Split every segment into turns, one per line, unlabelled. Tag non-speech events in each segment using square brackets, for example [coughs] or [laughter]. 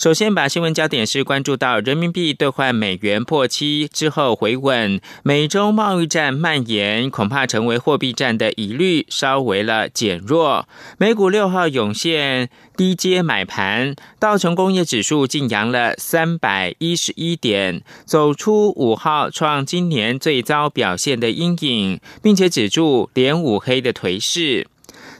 首先，把新闻焦点是关注到人民币兑换美元破七之后回稳，美洲贸易战蔓延，恐怕成为货币战的疑虑稍微了减弱。美股六号涌现低阶买盘，道琼工业指数晋扬了三百一十一点，走出五号创今年最糟表现的阴影，并且止住连五黑的颓势。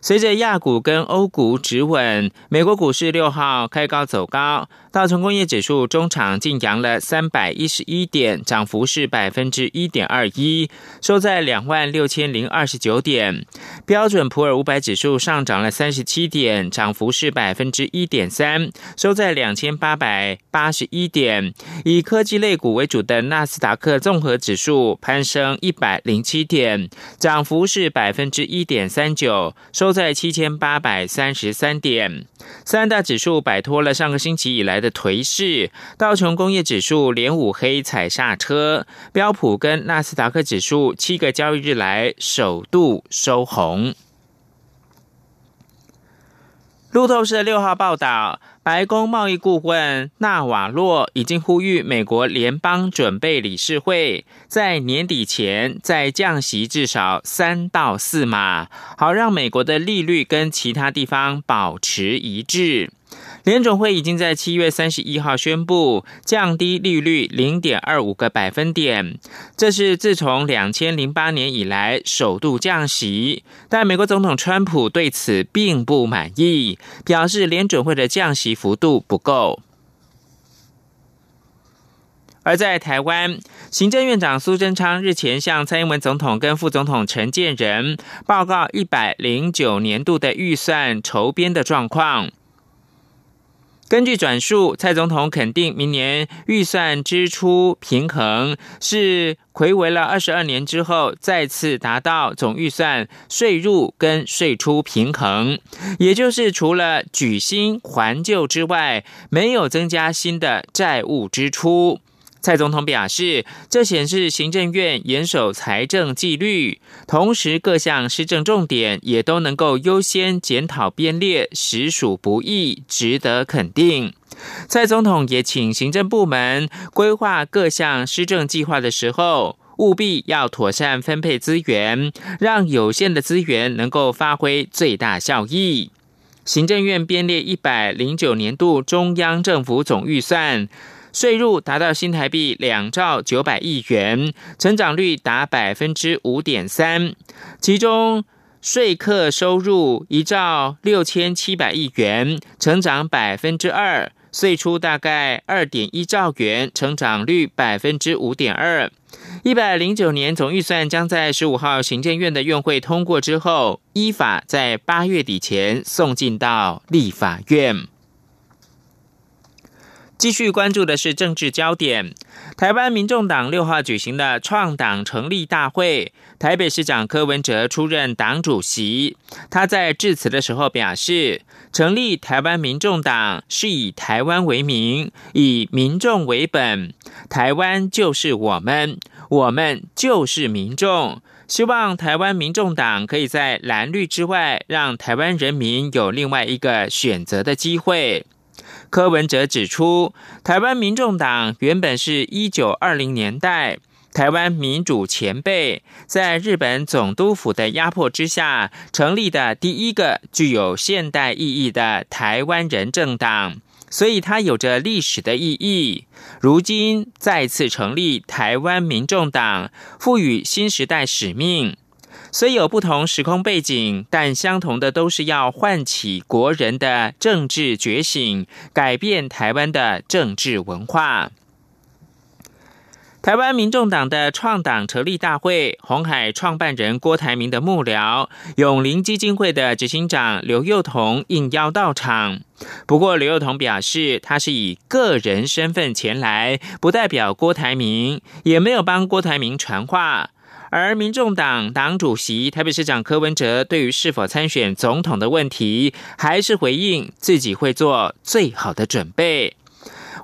随着亚股跟欧股止稳，美国股市六号开高走高。道琼工业指数中场晋扬了三百一十一点，涨幅是百分之一点二一，收在两万六千零二十九点。标准普尔五百指数上涨了三十七点，涨幅是百分之一点三，收在两千八百八十一点。以科技类股为主的纳斯达克综合指数攀升一百零七点，涨幅是百分之一点三九，收在七千八百三十三点。三大指数摆脱了上个星期以来的颓势，道琼工业指数连五黑踩刹车，标普跟纳斯达克指数七个交易日来首度收红。路透社六号报道。白宫贸易顾问纳瓦洛已经呼吁美国联邦准备理事会在年底前再降息至少三到四码，好让美国的利率跟其他地方保持一致。联总会已经在七月三十一号宣布降低利率零点二五个百分点，这是自从两千零八年以来首度降息。但美国总统川普对此并不满意，表示联准会的降息幅度不够。而在台湾，行政院长苏贞昌日前向蔡英文总统跟副总统陈建仁报告一百零九年度的预算筹编的状况。根据转述，蔡总统肯定明年预算支出平衡是回违了二十二年之后再次达到总预算税入跟税出平衡，也就是除了举新还旧之外，没有增加新的债务支出。蔡总统表示，这显示行政院严守财政纪律，同时各项施政重点也都能够优先检讨编列，实属不易，值得肯定。蔡总统也请行政部门规划各项施政计划的时候，务必要妥善分配资源，让有限的资源能够发挥最大效益。行政院编列一百零九年度中央政府总预算。税入达到新台币两兆九百亿元，成长率达百分之五点三。其中税客收入一兆六千七百亿元，成长百分之二；税出大概二点一兆元，成长率百分之五点二。一百零九年总预算将在十五号行政院的院会通过之后，依法在八月底前送进到立法院。继续关注的是政治焦点。台湾民众党六号举行的创党成立大会，台北市长柯文哲出任党主席。他在致辞的时候表示，成立台湾民众党是以台湾为名，以民众为本。台湾就是我们，我们就是民众。希望台湾民众党可以在蓝绿之外，让台湾人民有另外一个选择的机会。柯文哲指出，台湾民众党原本是一九二零年代台湾民主前辈在日本总督府的压迫之下成立的第一个具有现代意义的台湾人政党，所以它有着历史的意义。如今再次成立台湾民众党，赋予新时代使命。虽有不同时空背景，但相同的都是要唤起国人的政治觉醒，改变台湾的政治文化。台湾民众党的创党成立大会，红海创办人郭台铭的幕僚永林基金会的执行长刘幼彤应邀到场。不过，刘幼彤表示，他是以个人身份前来，不代表郭台铭，也没有帮郭台铭传话。而民众党党主席台北市长柯文哲对于是否参选总统的问题，还是回应自己会做最好的准备。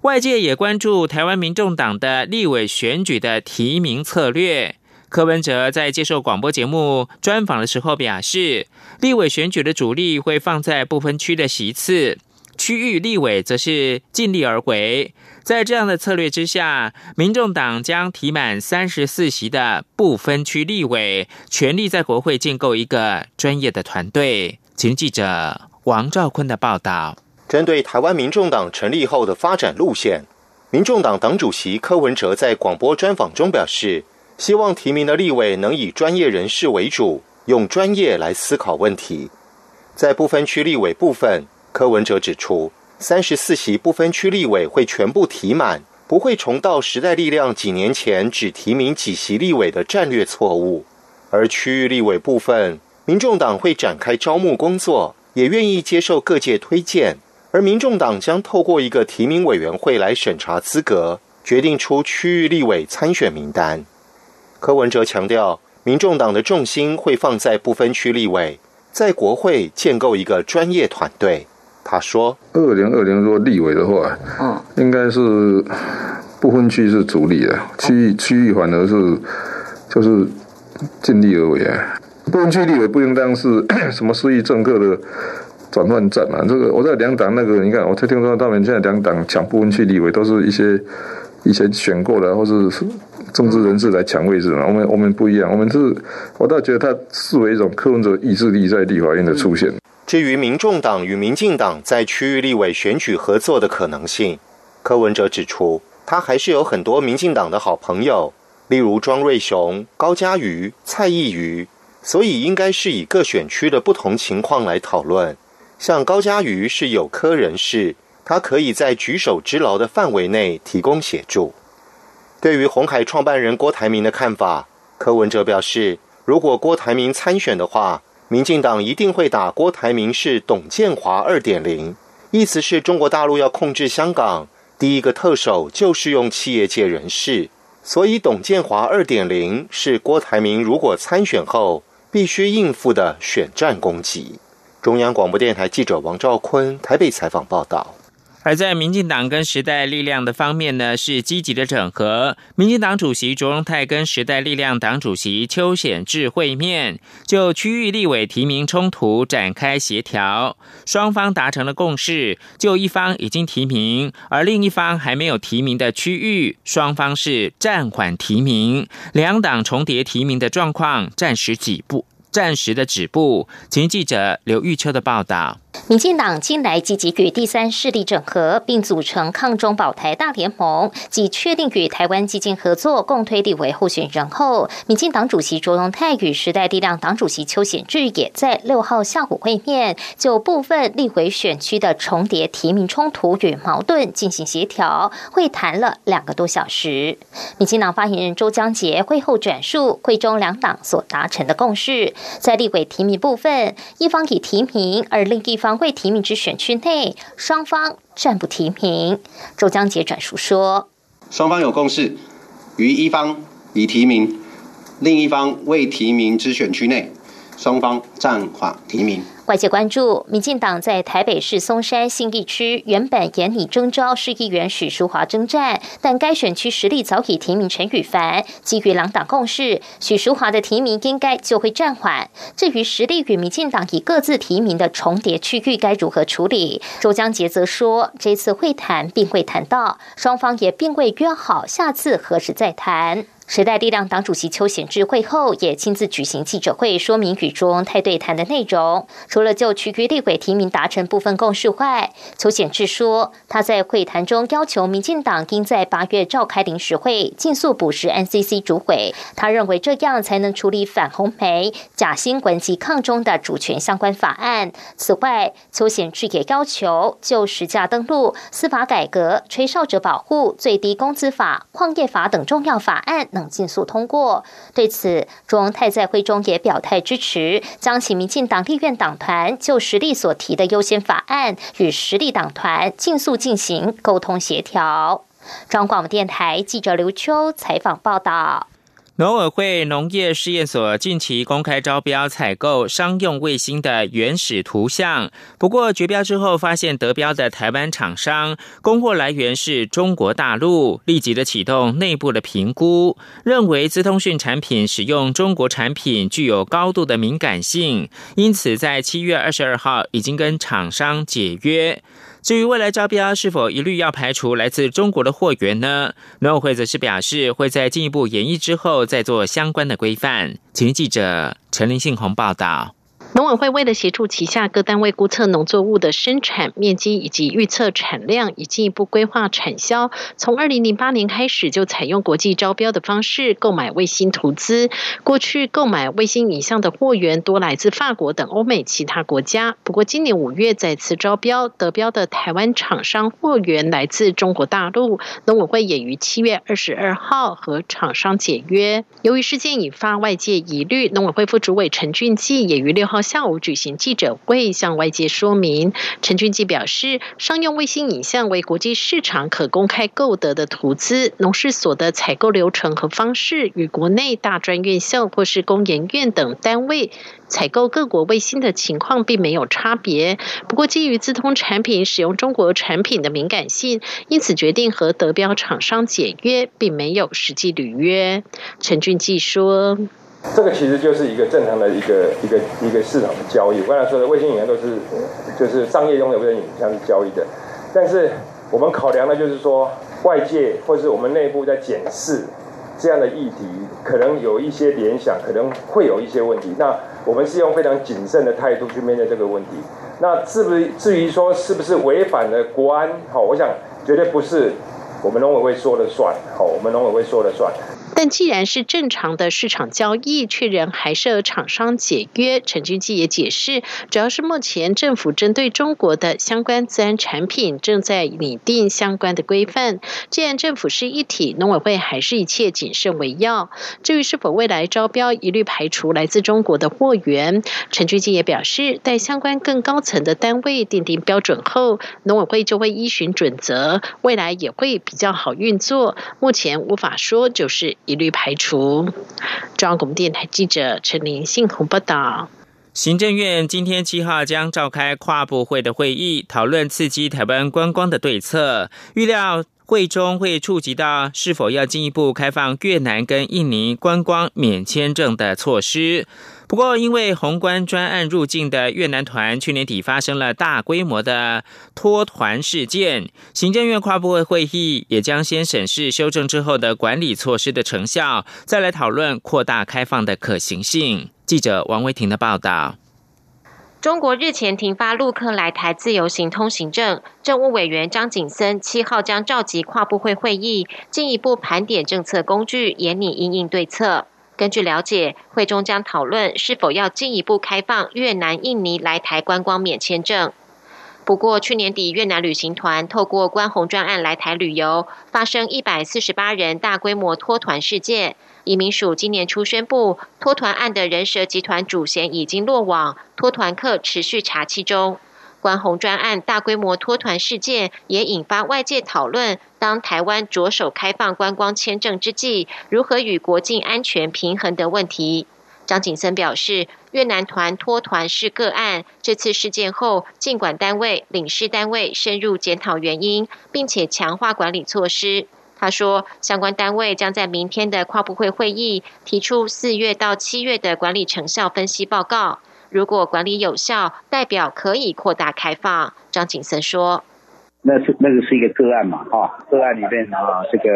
外界也关注台湾民众党的立委选举的提名策略。柯文哲在接受广播节目专访的时候表示，立委选举的主力会放在不分区的席次，区域立委则是尽力而为。在这样的策略之下，民众党将提满三十四席的不分区立委，全力在国会建构一个专业的团队。请记者王兆坤的报道。
针对台湾民众党成立后的发展路线，民众党党主席柯文哲在广播专访中表示，希望提名的立委能以专业人士为主，用专业来思考问题。在不分区立委部分，柯文哲指出。三十四席不分区立委会全部提满，不会重蹈时代力量几年前只提名几席立委的战略错误。而区域立委部分，民众党会展开招募工作，也愿意接受各界推荐。而民众党将透过一个提名委员会来审查资格，决定出区域立委参选名单。柯文哲强调，民众党的重心会放在不分区立委，在国会建构一个专业团队。他说：“二零二零若立委的话，嗯，应该是不分区是主力的，区域区域反而是就是尽力而为啊。不分区立委不应当是 [coughs] 什么失意政客的转换站嘛。这个我在两党那个，你看，我才听说他们现在两党抢不分区立委，都是一些以前选过的或是政治人士来抢位置嘛。我们我们不一样，我们是，我倒觉得他视为一种柯文哲意志力在立法院的出现。”至于民众党与民进党在区域立委选举合作的可能性，柯文哲指出，他还是有很多民进党的好朋友，例如庄瑞雄、高嘉瑜、蔡意瑜，所以应该是以各选区的不同情况来讨论。像高嘉瑜是有科人士，他可以在举手之劳的范围内提供协助。对于红海创办人郭台铭的看法，柯文哲表示，如果郭台铭参选的话。民进党一定会打郭台铭是董建华二点零，意思是中国大陆要控制香港，第一个特首就是用企业界人士，所以董建华二点零是郭台铭如果参选后必须应付的选战攻击。中央广播电台记者王兆坤台北采访报道。
而在民进党跟时代力量的方面呢，是积极的整合。民进党主席卓荣泰跟时代力量党主席邱显智会面，就区域立委提名冲突展开协调，双方达成了共识。就一方已经提名，而另一方还没有提名的区域，双方是暂缓提名，两党重叠提名的状况暂时止步，暂时的止步。请记者刘玉秋的报道。
民进党近来积极与第三势力整合，并组成抗中保台大联盟，即确定与台湾基金合作，共推立委候选人后，民进党主席卓荣泰与时代力量党主席邱显智也在六号下午会面，就部分立委选区的重叠提名冲突与矛盾进行协调，会谈了两个多小时。民进党发言人周江杰会后转述会中两党所达成的共识，在立委提名部分，一方已提名，而另一方。会提名之选区内，双方暂不提名。周江杰转述说：“
双方有共识，于一方已提名，另一方未提名之选区内，双方暂缓提名。”
外界关注，民进党在台北市松山信义区原本严拟征召市议员许淑华征战，但该选区实力早已提名陈羽凡。基于两党共识，许淑华的提名应该就会暂缓。至于实力与民进党以各自提名的重叠区域该如何处理，周江杰则说，这次会谈并未谈到，双方也并未约好下次何时再谈。时代力量党主席邱显智会后也亲自举行记者会，说明与卓荣泰对谈的内容。除了就区域立委提名达成部分共识外，邱显智说，他在会谈中要求民进党应在八月召开临时会，尽速补实 NCC 主委。他认为这样才能处理反红媒、假新闻及抗中的主权相关法案。此外，邱显智也要求就实价登录、司法改革、吹哨者保护、最低工资法、矿业法等重要法案。等尽速通过。对此，中泰在会中也表态支持，将请民进党立院党团就实力所提的优先法案与实力党团尽速进行沟通协调。中广电台记者刘秋采访报道。
农委会农业试验所近期公开招标采购商用卫星的原始图像，不过绝标之后发现得标的台湾厂商供货来源是中国大陆，立即的启动内部的评估，认为资通讯产品使用中国产品具有高度的敏感性，因此在七月二十二号已经跟厂商解约。至于未来招标是否一律要排除来自中国的货源呢？农委会则是表示会在进一步研议之后再做相关的规范。请记者陈林信宏报道。
农委会为了协助旗下各单位估测农作物的生产面积以及预测产量，以进一步规划产销，从二零零八年开始就采用国际招标的方式购买卫星图资。过去购买卫星影像的货源多来自法国等欧美其他国家，不过今年五月再次招标，得标的台湾厂商货源来自中国大陆。农委会也于七月二十二号和厂商解约。由于事件引发外界疑虑，农委会副主委陈俊记也于六号。下午举行记者会，向外界说明。陈俊基表示，商用卫星影像为国际市场可公开购得的图资，农事所的采购流程和方式与国内大专院校或是工研院等单位采购各国卫星的情况并没有差别。不过，基于资通产品使用中国产品的敏感性，因此决定和德标厂商解约，并没有实际履约。陈俊基说。
这个其实就是一个正常的一个一个一个市场的交易。我刚才说的卫星影像都是就是商业用的卫星影像是交易的，但是我们考量的就是说外界或是我们内部在检视这样的议题，可能有一些联想，可能会有一些问题。那我们是用非常谨慎的态度去面对这个问题。那至不至于说是不是违反了国安？好，我想绝对不是我们农委会说了算。好，我们农委会说了算。
但既然是正常的市场交易，却仍还设厂商解约。陈俊基也解释，主要是目前政府针对中国的相关自然产品正在拟定相关的规范。既然政府是一体，农委会还是一切谨慎为要。至于是否未来招标一律排除来自中国的货源，陈俊基也表示，待相关更高层的单位定定标准后，农委会就会依循准则，未来也会比较好运作。目前无法说，就是。一律排除。中央广播电台记者陈林信鸿报道。
行政院今天七号将召开跨部会的会议，讨论刺激台湾观光的对策。预料会中会触及到是否要进一步开放越南跟印尼观光免签证的措施。不过，因为宏观专案入境的越南团去年底发生了大规模的脱团事件，行政院跨部会会议也将先审视修正之后的管理措施的成效，再来讨论扩大开放的可行性。记者王维婷的报道：
中国日前停发陆客来台自由行通行证，政务委员张景森七号将召集跨部会会议，进一步盘点政策工具，研拟应应对策。根据了解，会中将讨论是否要进一步开放越南、印尼来台观光免签证。不过，去年底越南旅行团透过关红专案来台旅游，发生一百四十八人大规模脱团事件。移民署今年初宣布，脱团案的人蛇集团主嫌已经落网，脱团客持续查缉中。关红专案大规模脱团事件也引发外界讨论：当台湾着手开放观光签证之际，如何与国境安全平衡的问题。张景森表示，越南团脱团是个案，这次事件后，尽管单位、领事单位深入检讨原因，并且强化管理措施。他说，相关单位将在明天的跨部会会议提出四月到七月的管理成效分析报告。如果管理有效，代表可以扩大开放。张景森说：“
那是那个是一个个案嘛，哈，个案里面啊，这个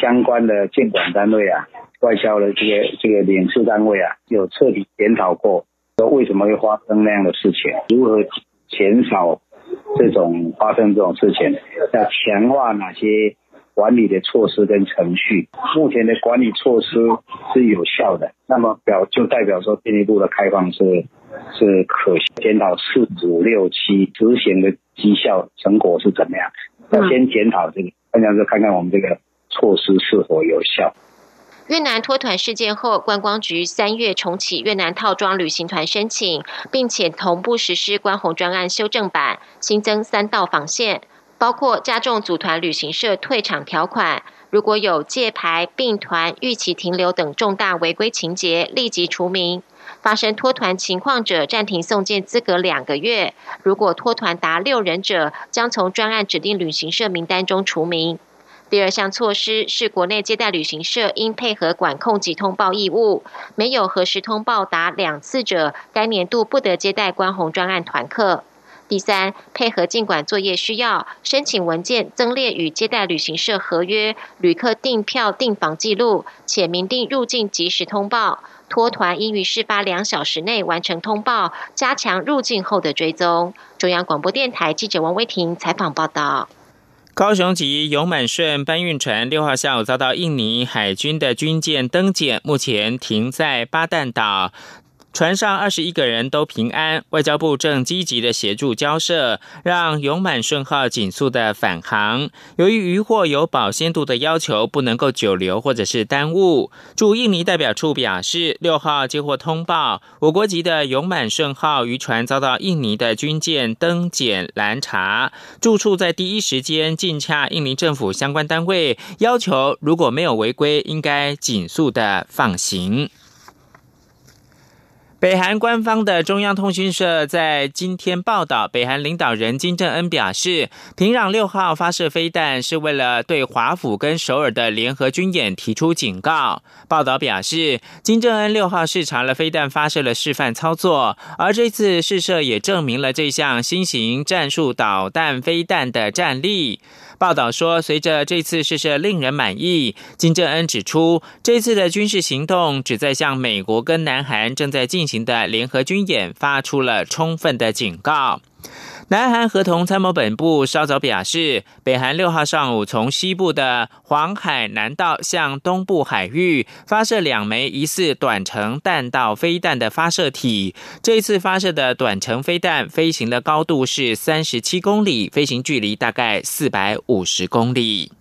相关的监管单位啊，外交的这个这个领事单位啊，有彻底检讨过，说为什么会发生那样的事情，如何减少这种发生这种事情，要强化哪些。”管理的措施跟程序，目前的管理措施是有效的，那么表就代表说进一步的开放是是可检讨四五六七执行的绩效成果是怎么样？要先检讨这个，看看是看看我们这个措施是否有效。
越南脱团事件后，观光局三月重启越南套装旅行团申请，并且同步实施关红专案修正版，新增三道防线。包括加重组团旅行社退场条款，
如果有借牌、并团、逾期停留等重大违规情节，立即除名。发生脱团情况者，暂停送件资格两个月。如果脱团达六人者，将从专案指定旅行社名单中除名。第二项措施是，国内接待旅行社应配合管控及通报义务，没有核实通报达两次者，该年度不得接待关红专案团客。第三，配合尽管作业需要，申请文件增列与接待旅行社合约、旅客订票订房记录，且明定入境及时通报。脱团应于事发两小时内完成通报，加强入境后的追踪。中央广播电台记者王威婷采访报道。
高雄籍永满顺搬运船六号下午遭到印尼海军的军舰登检，目前停在巴旦岛。船上二十一个人都平安，外交部正积极的协助交涉，让永满顺号紧速的返航。由于渔获有保鲜度的要求，不能够久留或者是耽误。驻印尼代表处表示，六号接获通报，我国籍的永满顺号渔船遭到印尼的军舰登检拦查，住处在第一时间尽洽印尼政府相关单位，要求如果没有违规，应该紧速的放行。北韩官方的中央通讯社在今天报道，北韩领导人金正恩表示，平壤六号发射飞弹是为了对华府跟首尔的联合军演提出警告。报道表示，金正恩六号视察了飞弹发射的示范操作，而这次试射也证明了这项新型战术导弹飞弹的战力。报道说，随着这次试射令人满意，金正恩指出，这次的军事行动旨在向美国跟南韩正在进行的联合军演发出了充分的警告。南韩合同参谋本部稍早表示，北韩六号上午从西部的黄海南道向东部海域发射两枚疑似短程弹道飞弹的发射体。这一次发射的短程飞弹飞行的高度是三十七公里，飞行距离大概四百五十公里。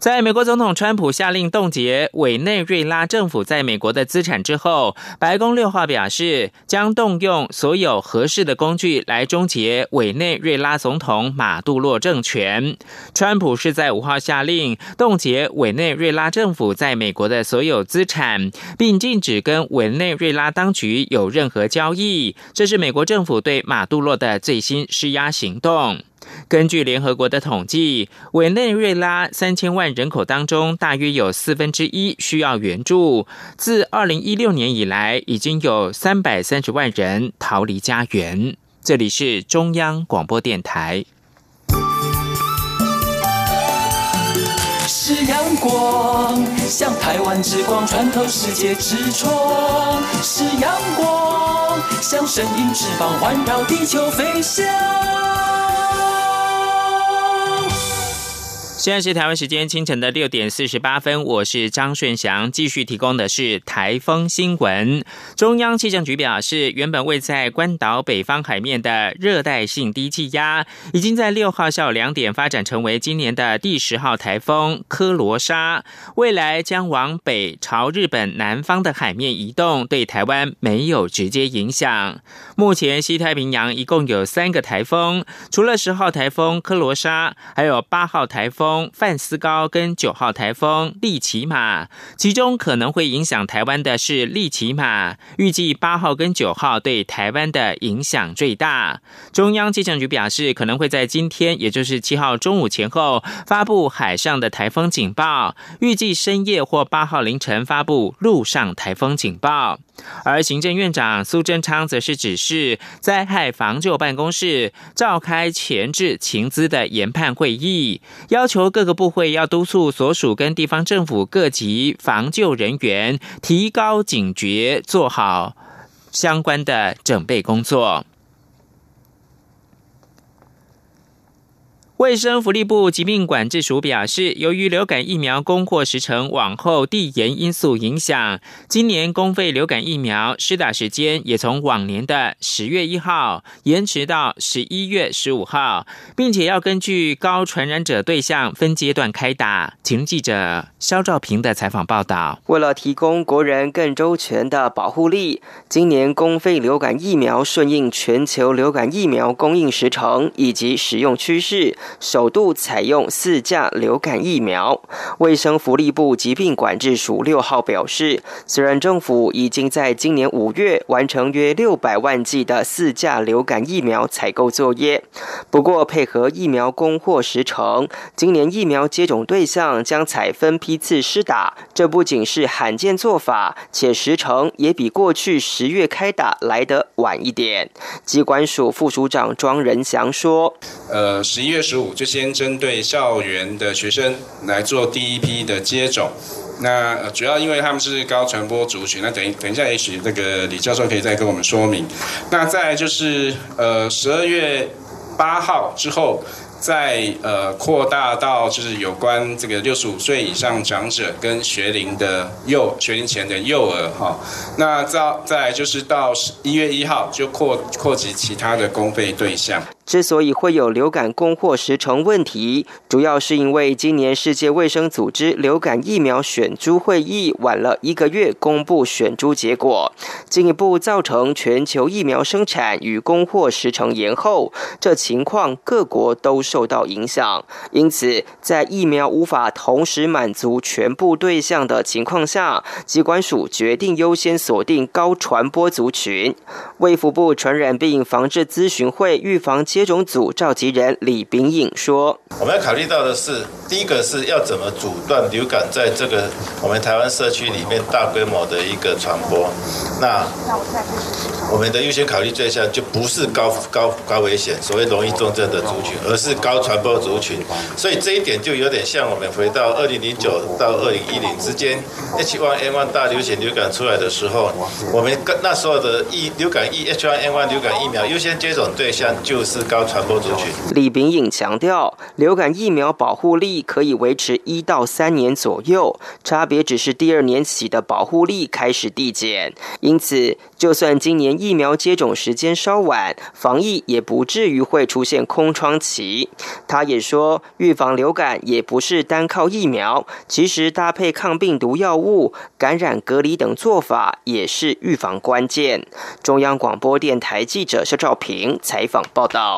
在美国总统川普下令冻结委内瑞拉政府在美国的资产之后，白宫六号表示将动用所有合适的工具来终结委内瑞拉总统马杜洛政权。川普是在五号下令冻结委内瑞拉政府在美国的所有资产，并禁止跟委内瑞拉当局有任何交易。这是美国政府对马杜洛的最新施压行动。根据联合国的统计，委内瑞拉三千万人口当中，大约有四分之一需要援助。自二零一六年以来，已经有三百三十万人逃离家园。这里是中央广播电台。是阳光，像台湾之光穿透世界之窗；是阳光，像神鹰翅膀环绕地球飞翔。现在是台湾时间清晨的六点四十八分，我是张顺祥，继续提供的是台风新闻。中央气象局表示，原本位在关岛北方海面的热带性低气压，已经在六号下午两点发展成为今年的第十号台风科罗莎，未来将往北朝日本南方的海面移动，对台湾没有直接影响。目前西太平洋一共有三个台风，除了十号台风科罗莎，还有八号台风。范斯高跟九号台风利奇马，其中可能会影响台湾的是利奇马，预计八号跟九号对台湾的影响最大。中央气象局表示，可能会在今天，也就是七号中午前后发布海上的台风警报，预计深夜或八号凌晨发布陆上台风警报。而行政院长苏贞昌则是指示灾害防救办公室召开前置情资的研判会议，要求各个部会要督促所属跟地方政府各级防救人员提高警觉，做好相关的准备工作。卫生福利部疾病管制署表示，由于流感疫苗供货时程往后递延因素影响，今年公费流感疫苗施打时间也从往年的十月一号延迟到十一月十五号，并且要根据高传染者对象分阶段开打。请记者肖兆平的采访报道。
为了提供国人更周全的保护力，今年公费流感疫苗顺应全球流感疫苗供应时程以及使用趋势。首度采用四价流感疫苗。卫生福利部疾病管制署六号表示，虽然政府已经在今年五月完成约六百万剂的四价流感疫苗采购作业，不过配合疫苗供货时程，今年疫苗接种对象将采分批次施打。这不仅是罕见做法，且时程也比过去十月开打来得晚一点。机关署副署长庄仁祥说：“
呃，十一月十就先针对校园的学生来做第一批的接种。那主要因为他们是高传播族群，那等一等一下，也许那个李教授可以再跟我们说明。那再就是呃，十二月八号之后。”再呃扩大到就是有关这个六十五岁以上长者跟学龄的幼学龄前的幼儿哈，那再再就是到一月一号就扩扩及其他的公费对象。
之所以会有流感供货时程问题，主要是因为今年世界卫生组织流感疫苗选株会议晚了一个月公布选株结果，进一步造成全球疫苗生产与供货时程延后。这情况各国都受到影响，因此在疫苗无法同时满足全部对象的情况下，机关署决定优先锁定高传播族群。卫福部传染病防治咨询会预防接接种组召集人李炳颖说：“
我们要考虑到的是，第一个是要怎么阻断流感在这个我们台湾社区里面大规模的一个传播。那我们的优先考虑对象就不是高高高危险、所谓容易重症的族群，而是高传播族群。所以这一点就有点像我们回到二零零九到二零一零之间 H1N1 大流行流感出来的时候，我们那时候的疫流感疫 H1N1 流感疫苗优先接种对象就是。”高传播族群，
李炳颖强调，流感疫苗保护力可以维持一到三年左右，差别只是第二年起的保护力开始递减。因此，就算今年疫苗接种时间稍晚，防疫也不至于会出现空窗期。他也说，预防流感也不是单靠疫苗，其实搭配抗病毒药物、感染隔离等做法也是预防关键。中央广播电台记者肖兆平采访报道。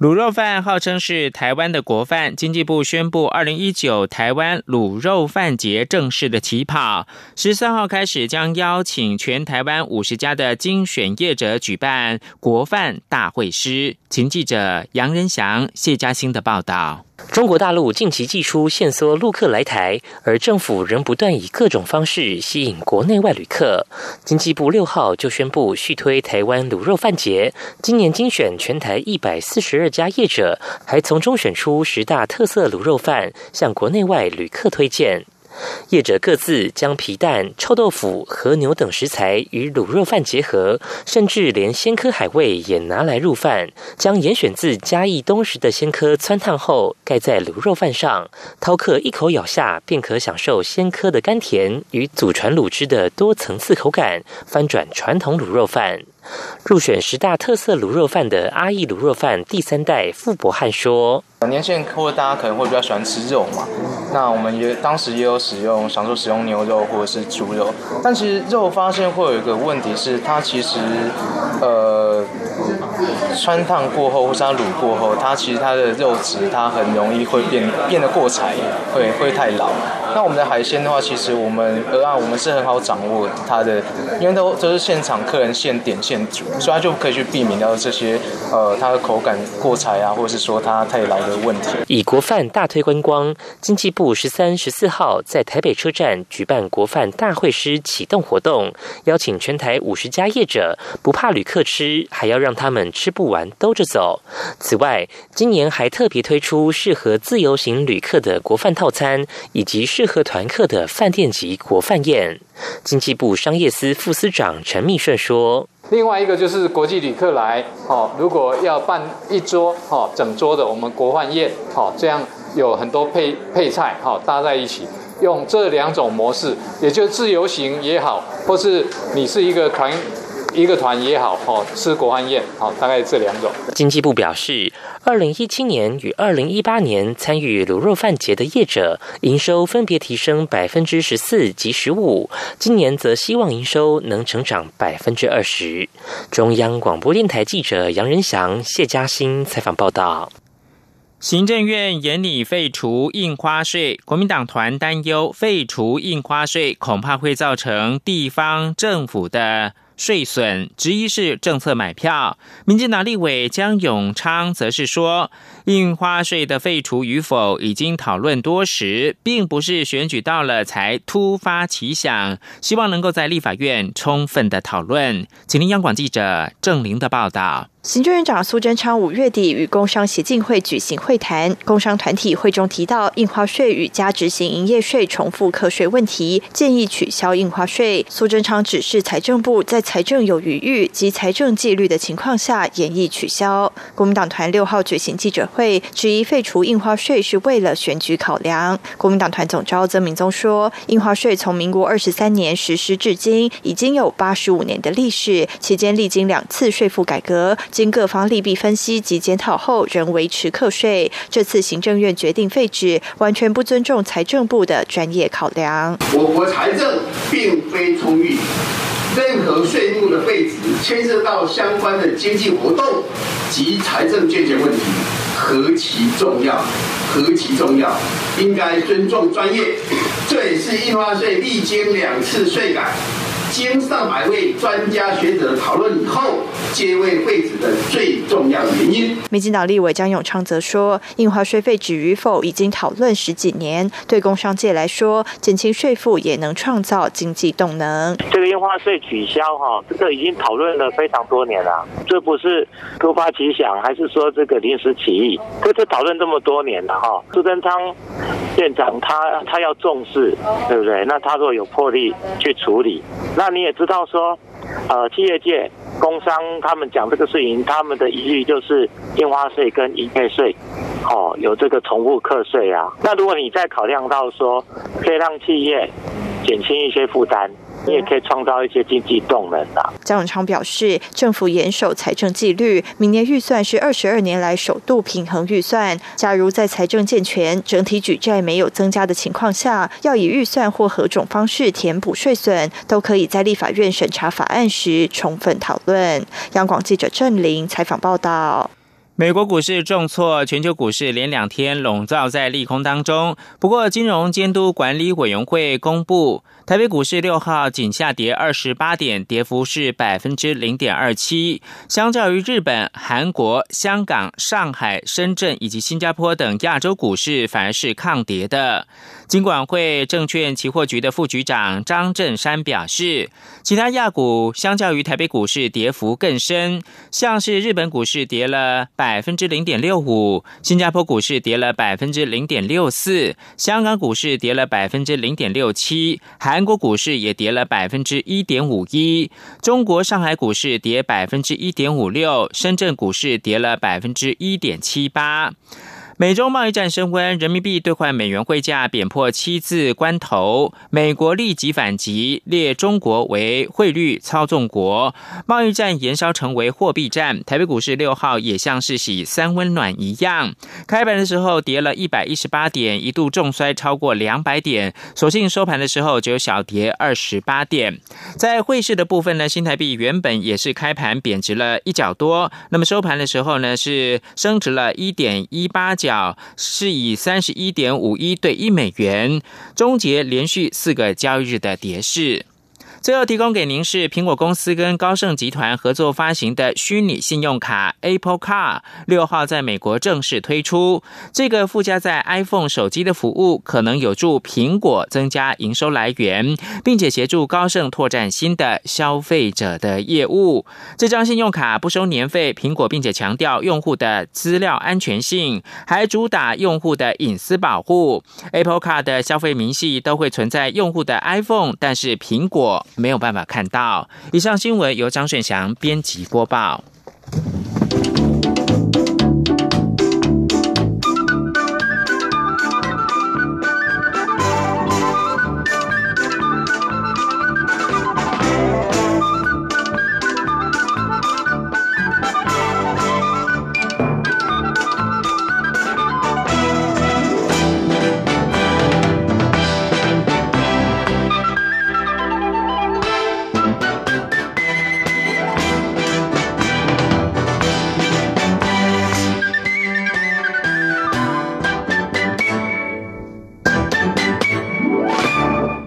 卤肉饭号称是台湾的国饭，经济部宣布，二零一九台湾卤肉饭节正式的起跑，十三号开始将邀请全台湾五十家的精选业者举办国饭大会师。请记者杨仁祥、谢嘉欣的报道。
中国大陆近期祭出限缩陆客来台，而政府仍不断以各种方式吸引国内外旅客。经济部六号就宣布续推台湾卤肉饭节，今年精选全台一百四十二家业者，还从中选出十大特色卤肉饭，向国内外旅客推荐。业者各自将皮蛋、臭豆腐、和牛等食材与卤肉饭结合，甚至连鲜科海味也拿来入饭。将严选自嘉义东石的鲜科汆烫后，盖在卤肉饭上，饕客一口咬下便可享受鲜科的甘甜与祖传卤汁的多层次口感，翻转传统卤肉饭。入选十大特色卤肉饭的阿义卤肉饭第三代傅伯汉说：“
年轻人或者大家可能会比较喜欢吃肉嘛，那我们也当时也有使用，想说使用牛肉或者是猪肉，但其实肉发现会有一个问题是，它其实呃。”穿烫过后或是它卤过后，它其实它的肉质它很容易会变变得过柴，会会太老。那我们的海鲜的话，其实我们鹅啊，我们是很好掌握它的，因为都都是现场客人现点现煮，所以它就可以去避免掉这些呃它的口感过柴啊，或者是说它太老的问题。
以国饭大推观光，经济部十三、十四号在台北车站举办国饭大会师启动活动，邀请全台五十家业者，不怕旅客吃，还要让他们吃不完兜着走。此外，今年还特别推出适合自由行旅客的国饭套餐，以及适合团客的饭店级国饭宴。经济部商业司副司长陈密顺说：“
另外一个就是国际旅客来，哦，如果要办一桌，哦，整桌的我们国饭宴，哦，这样有很多配配菜，哦，搭在一起，用这两种模式，也就自由行也好，或是你是一个团。”一个团也好，哦，吃国欢宴，好，大概这两种。
经济部表示，二零一七年与二零一八年参与卤肉饭节的业者，营收分别提升百分之十四及十五，今年则希望营收能成长百分之二十。中央广播电台记者杨仁祥、谢嘉欣采访报道。
行政院严拟废除印花税，国民党团担忧废除印花税恐怕会造成地方政府的。税损，之一是政策买票。民进党立委江永昌则是说，印花税的废除与否已经讨论多时，并不是选举到了才突发奇想，希望能够在立法院充分的讨论。请听央广记者郑玲的报道。
行政院长苏贞昌五月底与工商协进会举行会谈，工商团体会中提到印花税与加执行营业税重复课税问题，建议取消印花税。苏贞昌指示财政部在财政有余裕及财政纪律的情况下，严议取消。国民党团六号举行记者会，质疑废除印花税是为了选举考量。国民党团总召曾明宗说，印花税从民国二十三年实施至今，已经有八十五年的历史，期间历经两次税负改革。经各方利弊分析及检讨后，仍维持课税。这次行政院决定废止，完全不尊重财政部的专业考量。
我国财政并非充裕，任何税目的废止，牵涉到相关的经济活动及财政健全问题，何其重要，何其重要，应该尊重专业。这也是印花税历经两次税改。经上百位专家学者讨论以后，皆为废止的最重要原因。
民进党立委江永昌则说，印花税废止与否已经讨论十几年，对工商界来说，减轻税负也能创造经济动能。
这个印花税取消哈，这个已经讨论了非常多年了，这不是突发奇想，还是说这个临时起意？这这讨论这么多年了哈，朱贞昌院长他他要重视，对不对？那他若有魄力去处理，那。那你也知道说，呃，企业界、工商他们讲这个事情，他们的疑虑就是印花税跟营业税，哦，有这个重复课税啊。那如果你再考量到说，可以让企业减轻一些负担。你也可以创造一些经济动能的。
张永昌表示，政府严守财政纪律，明年预算是二十二年来首度平衡预算。假如在财政健全、整体举债没有增加的情况下，要以预算或何种方式填补税损，都可以在立法院审查法案时充分讨论。央广记者郑玲采访报道。
美国股市重挫，全球股市连两天笼罩在利空当中。不过，金融监督管理委员会公布。台北股市六号仅下跌二十八点，跌幅是百分之零点二七。相较于日本、韩国、香港、上海、深圳以及新加坡等亚洲股市，反而是抗跌的。金管会证券期货局的副局长张振山表示，其他亚股相较于台北股市跌幅更深，像是日本股市跌了百分之零点六五，新加坡股市跌了百分之零点六四，香港股市跌了百分之零点六七，还韩国股市也跌了百分之一点五一，中国上海股市跌百分之一点五六，深圳股市跌了百分之一点七八。美中贸易战升温，人民币兑换美元汇价贬破七字关头，美国立即反击，列中国为汇率操纵国，贸易战延烧成为货币战。台北股市六号也像是洗三温暖一样，开盘的时候跌了一百一十八点，一度重摔超过两百点，所幸收盘的时候只有小跌二十八点。在汇市的部分呢，新台币原本也是开盘贬值了一角多，那么收盘的时候呢是升值了一点一八。角是以三十一点五一对一美元终结连续四个交易日的跌势。最后提供给您是苹果公司跟高盛集团合作发行的虚拟信用卡 Apple Car，六号在美国正式推出。这个附加在 iPhone 手机的服务，可能有助苹果增加营收来源，并且协助高盛拓展新的消费者的业务。这张信用卡不收年费，苹果并且强调用户的资料安全性，还主打用户的隐私保护。Apple Car 的消费明细都会存在用户的 iPhone，但是苹果。没有办法看到。以上新闻由张顺祥编辑播报。